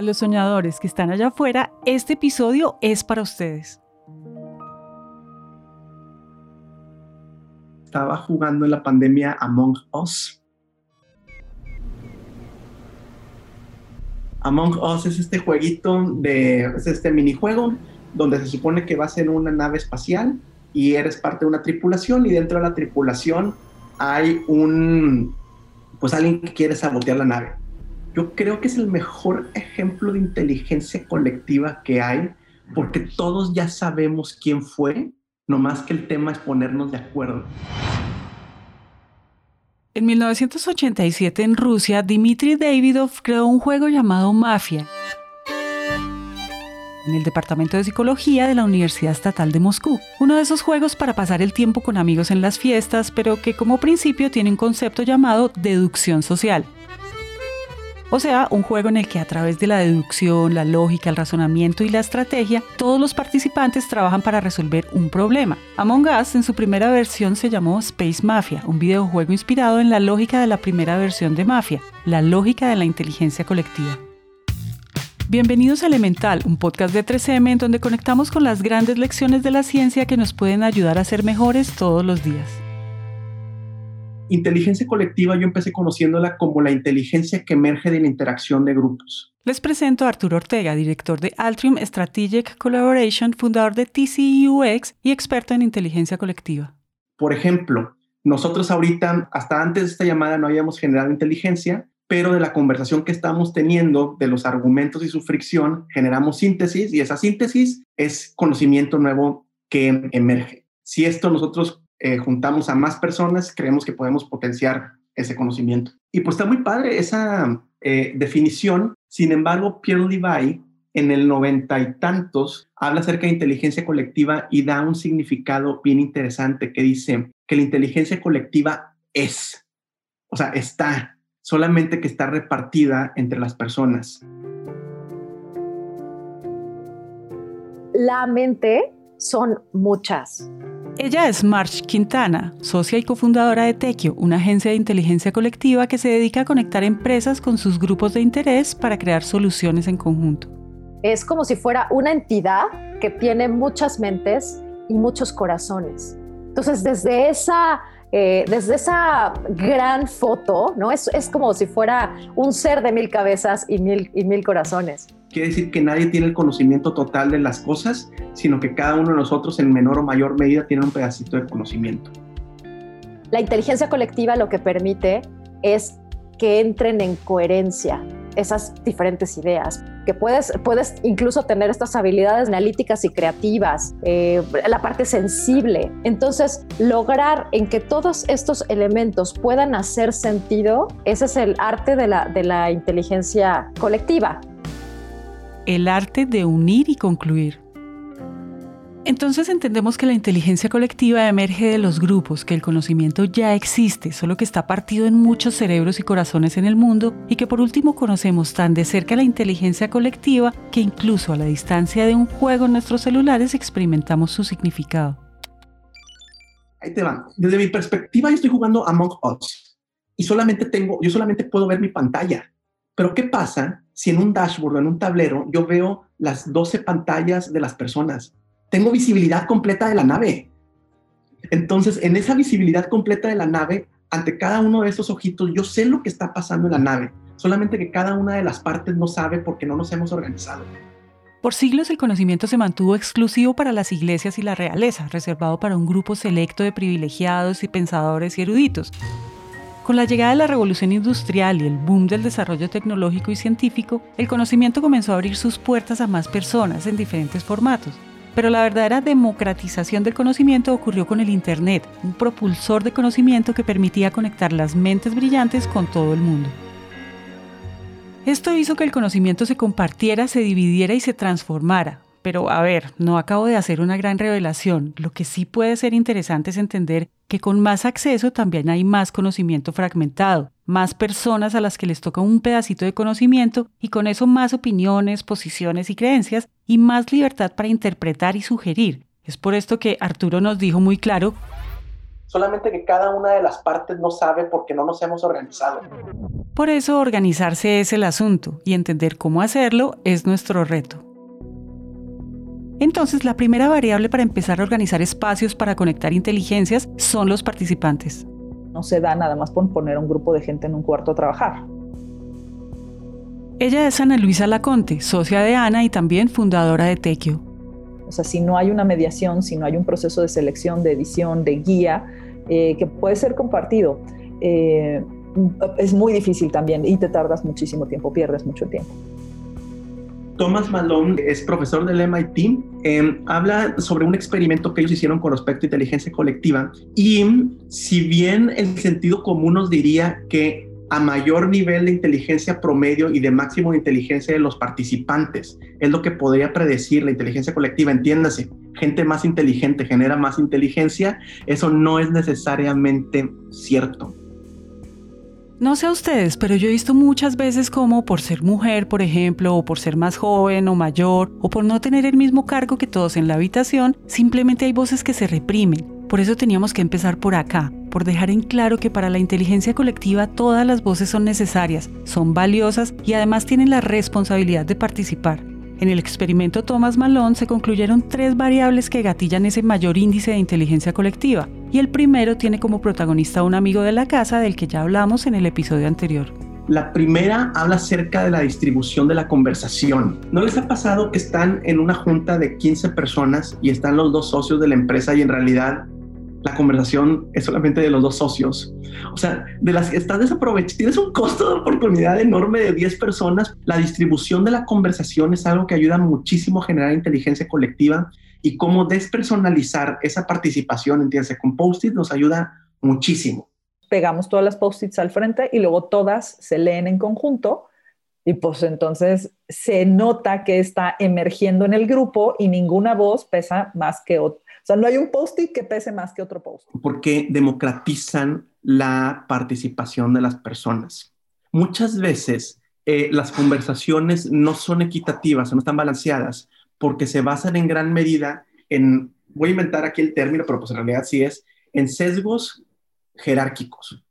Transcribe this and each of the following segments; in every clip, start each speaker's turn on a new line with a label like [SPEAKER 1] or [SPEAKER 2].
[SPEAKER 1] A los soñadores que están allá afuera, este episodio es para ustedes.
[SPEAKER 2] Estaba jugando en la pandemia Among Us. Among Us es este jueguito de, es este minijuego donde se supone que vas en una nave espacial y eres parte de una tripulación y dentro de la tripulación hay un, pues alguien que quiere sabotear la nave. Yo creo que es el mejor ejemplo de inteligencia colectiva que hay, porque todos ya sabemos quién fue, nomás que el tema es ponernos de acuerdo.
[SPEAKER 1] En 1987 en Rusia, Dmitry Davidov creó un juego llamado Mafia en el Departamento de Psicología de la Universidad Estatal de Moscú. Uno de esos juegos para pasar el tiempo con amigos en las fiestas, pero que como principio tiene un concepto llamado deducción social. O sea, un juego en el que a través de la deducción, la lógica, el razonamiento y la estrategia, todos los participantes trabajan para resolver un problema. Among Us en su primera versión se llamó Space Mafia, un videojuego inspirado en la lógica de la primera versión de Mafia, la lógica de la inteligencia colectiva. Bienvenidos a Elemental, un podcast de 3M en donde conectamos con las grandes lecciones de la ciencia que nos pueden ayudar a ser mejores todos los días.
[SPEAKER 2] Inteligencia colectiva yo empecé conociéndola como la inteligencia que emerge de la interacción de grupos.
[SPEAKER 1] Les presento a Arturo Ortega, director de Altrium Strategic Collaboration, fundador de TCUX y experto en inteligencia colectiva.
[SPEAKER 2] Por ejemplo, nosotros ahorita, hasta antes de esta llamada, no habíamos generado inteligencia, pero de la conversación que estamos teniendo, de los argumentos y su fricción, generamos síntesis y esa síntesis es conocimiento nuevo que emerge. Si esto nosotros eh, juntamos a más personas, creemos que podemos potenciar ese conocimiento. Y pues está muy padre esa eh, definición. Sin embargo, Pierre Levi en el noventa y tantos habla acerca de inteligencia colectiva y da un significado bien interesante que dice que la inteligencia colectiva es, o sea, está, solamente que está repartida entre las personas.
[SPEAKER 3] La mente son muchas.
[SPEAKER 1] Ella es March Quintana, socia y cofundadora de Tequio, una agencia de inteligencia colectiva que se dedica a conectar empresas con sus grupos de interés para crear soluciones en conjunto.
[SPEAKER 3] Es como si fuera una entidad que tiene muchas mentes y muchos corazones. Entonces, desde esa eh, desde esa gran foto, ¿no? Es, es, como si fuera un ser de mil cabezas y mil, y mil corazones.
[SPEAKER 2] Quiere decir que nadie tiene el conocimiento total de las cosas, sino que cada uno de nosotros en menor o mayor medida tiene un pedacito de conocimiento.
[SPEAKER 3] La inteligencia colectiva lo que permite es que entren en coherencia esas diferentes ideas, que puedes, puedes incluso tener estas habilidades analíticas y creativas, eh, la parte sensible. Entonces, lograr en que todos estos elementos puedan hacer sentido, ese es el arte de la, de la inteligencia colectiva.
[SPEAKER 1] El arte de unir y concluir. Entonces entendemos que la inteligencia colectiva emerge de los grupos, que el conocimiento ya existe, solo que está partido en muchos cerebros y corazones en el mundo, y que por último conocemos tan de cerca la inteligencia colectiva que incluso a la distancia de un juego en nuestros celulares experimentamos su significado.
[SPEAKER 2] Ahí te va. Desde mi perspectiva, yo estoy jugando Among Us y solamente tengo, yo solamente puedo ver mi pantalla. Pero ¿qué pasa si en un dashboard o en un tablero yo veo las 12 pantallas de las personas? tengo visibilidad completa de la nave. Entonces, en esa visibilidad completa de la nave, ante cada uno de esos ojitos, yo sé lo que está pasando en la nave, solamente que cada una de las partes no sabe porque no nos hemos organizado.
[SPEAKER 1] Por siglos el conocimiento se mantuvo exclusivo para las iglesias y la realeza, reservado para un grupo selecto de privilegiados y pensadores y eruditos. Con la llegada de la revolución industrial y el boom del desarrollo tecnológico y científico, el conocimiento comenzó a abrir sus puertas a más personas en diferentes formatos. Pero la verdadera democratización del conocimiento ocurrió con el Internet, un propulsor de conocimiento que permitía conectar las mentes brillantes con todo el mundo. Esto hizo que el conocimiento se compartiera, se dividiera y se transformara. Pero a ver, no acabo de hacer una gran revelación. Lo que sí puede ser interesante es entender que con más acceso también hay más conocimiento fragmentado, más personas a las que les toca un pedacito de conocimiento y con eso más opiniones, posiciones y creencias y más libertad para interpretar y sugerir. Es por esto que Arturo nos dijo muy claro,
[SPEAKER 2] solamente que cada una de las partes no sabe porque no nos hemos organizado.
[SPEAKER 1] Por eso organizarse es el asunto y entender cómo hacerlo es nuestro reto. Entonces, la primera variable para empezar a organizar espacios para conectar inteligencias son los participantes.
[SPEAKER 4] No se da nada más por poner un grupo de gente en un cuarto a trabajar.
[SPEAKER 1] Ella es Ana Luisa Laconte, socia de Ana y también fundadora de Tequio.
[SPEAKER 4] O sea, si no hay una mediación, si no hay un proceso de selección, de edición, de guía, eh, que puede ser compartido, eh, es muy difícil también y te tardas muchísimo tiempo, pierdes mucho tiempo.
[SPEAKER 2] Thomas Malone es profesor del MIT, em, habla sobre un experimento que ellos hicieron con respecto a inteligencia colectiva y si bien el sentido común nos diría que a mayor nivel de inteligencia promedio y de máximo de inteligencia de los participantes. Es lo que podría predecir la inteligencia colectiva, entiéndase. Gente más inteligente genera más inteligencia. Eso no es necesariamente cierto.
[SPEAKER 1] No sé a ustedes, pero yo he visto muchas veces como por ser mujer, por ejemplo, o por ser más joven o mayor, o por no tener el mismo cargo que todos en la habitación, simplemente hay voces que se reprimen. Por eso teníamos que empezar por acá, por dejar en claro que para la inteligencia colectiva todas las voces son necesarias, son valiosas y además tienen la responsabilidad de participar. En el experimento Thomas Malone se concluyeron tres variables que gatillan ese mayor índice de inteligencia colectiva, y el primero tiene como protagonista a un amigo de la casa del que ya hablamos en el episodio anterior.
[SPEAKER 2] La primera habla acerca de la distribución de la conversación. ¿No les ha pasado que están en una junta de 15 personas y están los dos socios de la empresa y en realidad la conversación es solamente de los dos socios. O sea, de las que estás desaprovechando, tienes un costo de oportunidad enorme de 10 personas. La distribución de la conversación es algo que ayuda muchísimo a generar inteligencia colectiva y cómo despersonalizar esa participación, entiéndase, con post-it nos ayuda muchísimo.
[SPEAKER 4] Pegamos todas las post-its al frente y luego todas se leen en conjunto y pues entonces se nota que está emergiendo en el grupo y ninguna voz pesa más que otra o sea, no hay un post-it que pese más que otro post.
[SPEAKER 2] Porque democratizan la participación de las personas. Muchas veces eh, las conversaciones no son equitativas, no están balanceadas, porque se basan en gran medida en, voy a inventar aquí el término, pero pues en realidad sí es, en sesgos jerárquicos.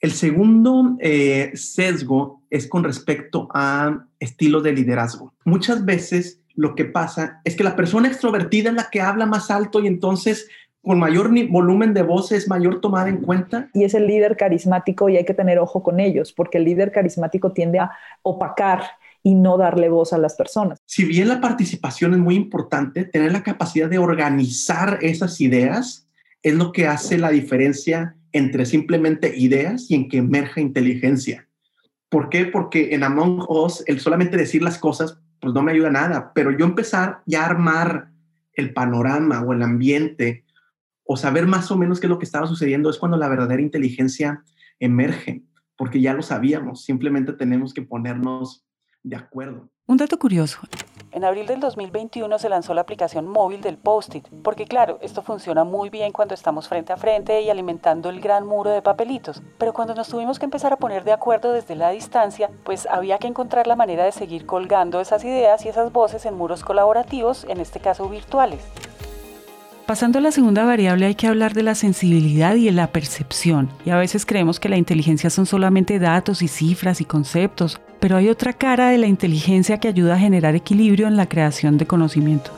[SPEAKER 2] El segundo eh, sesgo es con respecto a estilos de liderazgo. Muchas veces lo que pasa es que la persona extrovertida es la que habla más alto y entonces con mayor volumen de voz es mayor tomada en cuenta.
[SPEAKER 4] Y es el líder carismático y hay que tener ojo con ellos, porque el líder carismático tiende a opacar y no darle voz a las personas.
[SPEAKER 2] Si bien la participación es muy importante, tener la capacidad de organizar esas ideas es lo que hace la diferencia entre simplemente ideas y en que emerja inteligencia. ¿Por qué? Porque en Among Us, el solamente decir las cosas pues no me ayuda nada, pero yo empezar ya a armar el panorama o el ambiente o saber más o menos qué es lo que estaba sucediendo es cuando la verdadera inteligencia emerge, porque ya lo sabíamos, simplemente tenemos que ponernos de acuerdo.
[SPEAKER 1] Un dato curioso,
[SPEAKER 5] en abril del 2021 se lanzó la aplicación móvil del Post-it, porque claro, esto funciona muy bien cuando estamos frente a frente y alimentando el gran muro de papelitos, pero cuando nos tuvimos que empezar a poner de acuerdo desde la distancia, pues había que encontrar la manera de seguir colgando esas ideas y esas voces en muros colaborativos, en este caso virtuales.
[SPEAKER 1] Pasando a la segunda variable hay que hablar de la sensibilidad y de la percepción. Y a veces creemos que la inteligencia son solamente datos y cifras y conceptos, pero hay otra cara de la inteligencia que ayuda a generar equilibrio en la creación de conocimiento.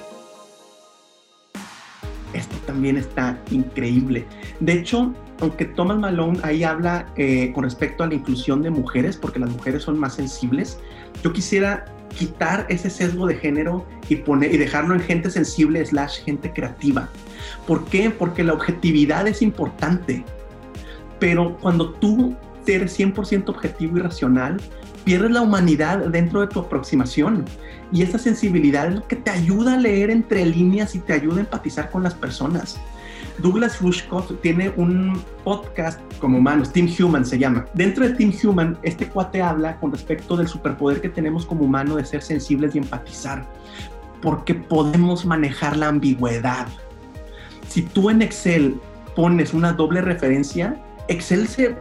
[SPEAKER 2] Esto también está increíble. De hecho, aunque Thomas Malone ahí habla eh, con respecto a la inclusión de mujeres, porque las mujeres son más sensibles, yo quisiera quitar ese sesgo de género y, poner, y dejarlo en gente sensible slash gente creativa. ¿Por qué? Porque la objetividad es importante. Pero cuando tú eres 100% objetivo y racional, pierdes la humanidad dentro de tu aproximación. Y esa sensibilidad es lo que te ayuda a leer entre líneas y te ayuda a empatizar con las personas. Douglas Rushkoff tiene un podcast como humanos, Team Human se llama. Dentro de Team Human, este cuate habla con respecto del superpoder que tenemos como humano de ser sensibles y empatizar, porque podemos manejar la ambigüedad. Si tú en Excel pones una doble referencia, Excel se,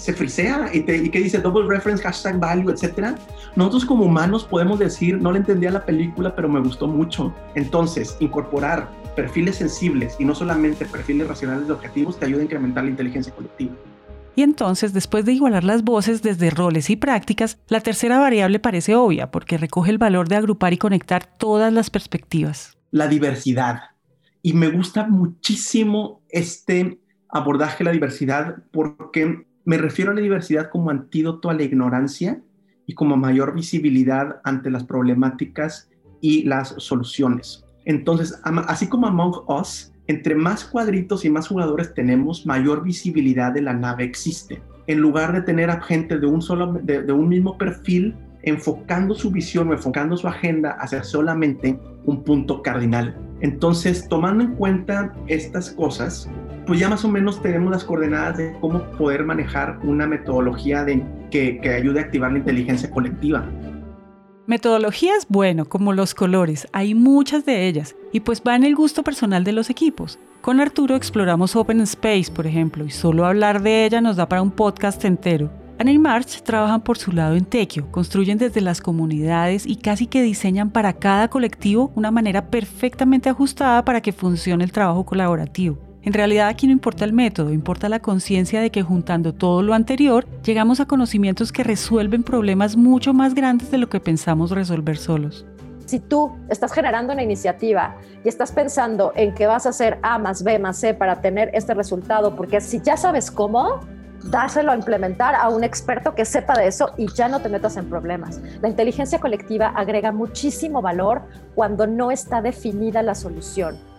[SPEAKER 2] se frisea y, te, y que dice double reference, hashtag value, etc. Nosotros como humanos podemos decir, no le entendía la película, pero me gustó mucho. Entonces, incorporar perfiles sensibles y no solamente perfiles racionales de objetivos te ayuda a incrementar la inteligencia colectiva.
[SPEAKER 1] Y entonces, después de igualar las voces desde roles y prácticas, la tercera variable parece obvia porque recoge el valor de agrupar y conectar todas las perspectivas.
[SPEAKER 2] La diversidad. Y me gusta muchísimo este abordaje de la diversidad porque me refiero a la diversidad como antídoto a la ignorancia y como mayor visibilidad ante las problemáticas y las soluciones. Entonces, así como Among Us, entre más cuadritos y más jugadores tenemos, mayor visibilidad de la nave existe. En lugar de tener gente de un, solo, de, un mismo perfil, enfocando su visión o enfocando su agenda hacia solamente un punto cardinal. Entonces, tomando en cuenta estas cosas, pues ya más o menos tenemos las coordenadas de cómo poder manejar una metodología de, que, ayude a activar la inteligencia colectiva.
[SPEAKER 1] Metodología es bueno, como los colores, hay muchas de ellas, y pues va en el gusto personal de los equipos. Con Arturo exploramos Open Space, por ejemplo, y solo hablar de ella nos da para un podcast entero. Ana y March trabajan por su lado en Tequio, construyen desde las comunidades y casi que diseñan para cada colectivo una manera perfectamente ajustada para que funcione el trabajo colaborativo. En realidad aquí no importa el método, importa la conciencia de que juntando todo lo anterior, llegamos a conocimientos que resuelven problemas mucho más grandes de lo que pensamos resolver solos.
[SPEAKER 3] Si tú estás generando una iniciativa y estás pensando en que vas a hacer A más B más C para tener este resultado, porque si ya sabes cómo, dáselo a implementar a un experto que sepa de eso y ya no te metas en problemas. La inteligencia colectiva agrega muchísimo valor cuando no está definida la solución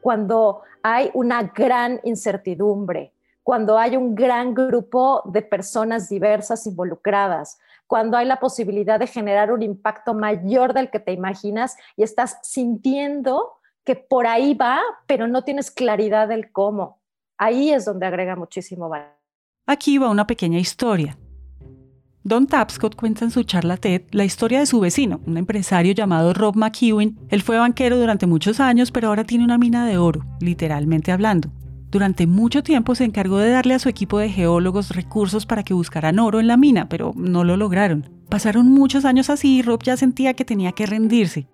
[SPEAKER 3] cuando hay una gran incertidumbre, cuando hay un gran grupo de personas diversas involucradas, cuando hay la posibilidad de generar un impacto mayor del que te imaginas y estás sintiendo que por ahí va, pero no tienes claridad del cómo. Ahí es donde agrega muchísimo valor.
[SPEAKER 1] Aquí va una pequeña historia. Don Tapscott cuenta en su charla TED la historia de su vecino, un empresario llamado Rob McEwen. Él fue banquero durante muchos años, pero ahora tiene una mina de oro, literalmente hablando. Durante mucho tiempo se encargó de darle a su equipo de geólogos recursos para que buscaran oro en la mina, pero no lo lograron. Pasaron muchos años así y Rob ya sentía que tenía que rendirse.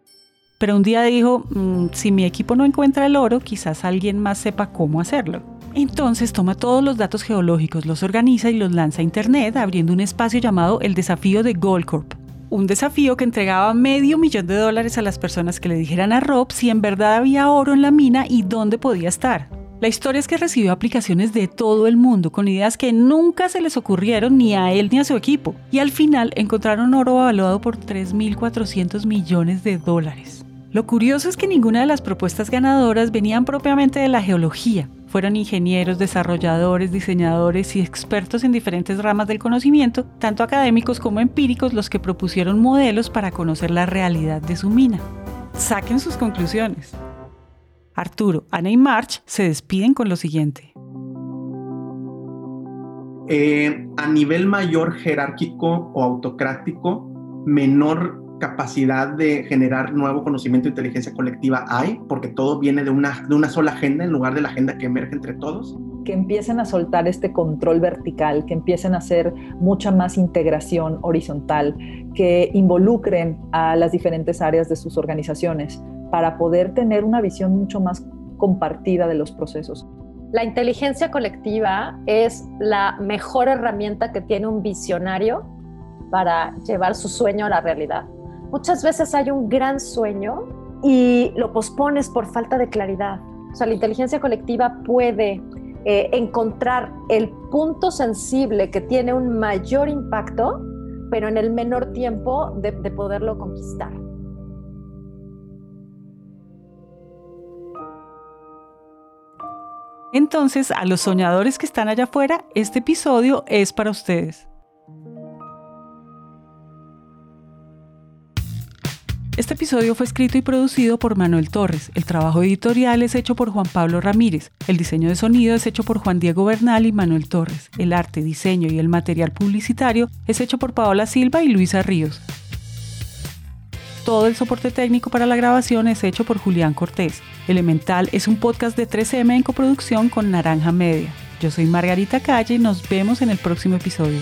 [SPEAKER 1] Pero un día dijo, mm, si mi equipo no encuentra el oro, quizás alguien más sepa cómo hacerlo. Entonces toma todos los datos geológicos, los organiza y los lanza a Internet abriendo un espacio llamado el desafío de Goldcorp. Un desafío que entregaba medio millón de dólares a las personas que le dijeran a Rob si en verdad había oro en la mina y dónde podía estar. La historia es que recibió aplicaciones de todo el mundo con ideas que nunca se les ocurrieron ni a él ni a su equipo. Y al final encontraron oro evaluado por 3.400 millones de dólares. Lo curioso es que ninguna de las propuestas ganadoras venían propiamente de la geología, fueron ingenieros, desarrolladores, diseñadores y expertos en diferentes ramas del conocimiento, tanto académicos como empíricos, los que propusieron modelos para conocer la realidad de su mina. Saquen sus conclusiones. Arturo, Ana y March se despiden con lo siguiente.
[SPEAKER 2] Eh, a nivel mayor jerárquico o autocrático, menor capacidad de generar nuevo conocimiento e inteligencia colectiva hay, porque todo viene de una, de una sola agenda en lugar de la agenda que emerge entre todos.
[SPEAKER 4] Que empiecen a soltar este control vertical, que empiecen a hacer mucha más integración horizontal, que involucren a las diferentes áreas de sus organizaciones para poder tener una visión mucho más compartida de los procesos.
[SPEAKER 3] La inteligencia colectiva es la mejor herramienta que tiene un visionario para llevar su sueño a la realidad. Muchas veces hay un gran sueño y lo pospones por falta de claridad. O sea, la inteligencia colectiva puede eh, encontrar el punto sensible que tiene un mayor impacto, pero en el menor tiempo de, de poderlo conquistar.
[SPEAKER 1] Entonces, a los soñadores que están allá afuera, este episodio es para ustedes. Este episodio fue escrito y producido por Manuel Torres. El trabajo editorial es hecho por Juan Pablo Ramírez. El diseño de sonido es hecho por Juan Diego Bernal y Manuel Torres. El arte, diseño y el material publicitario es hecho por Paola Silva y Luisa Ríos. Todo el soporte técnico para la grabación es hecho por Julián Cortés. Elemental es un podcast de 3M en coproducción con Naranja Media. Yo soy Margarita Calle y nos vemos en el próximo episodio.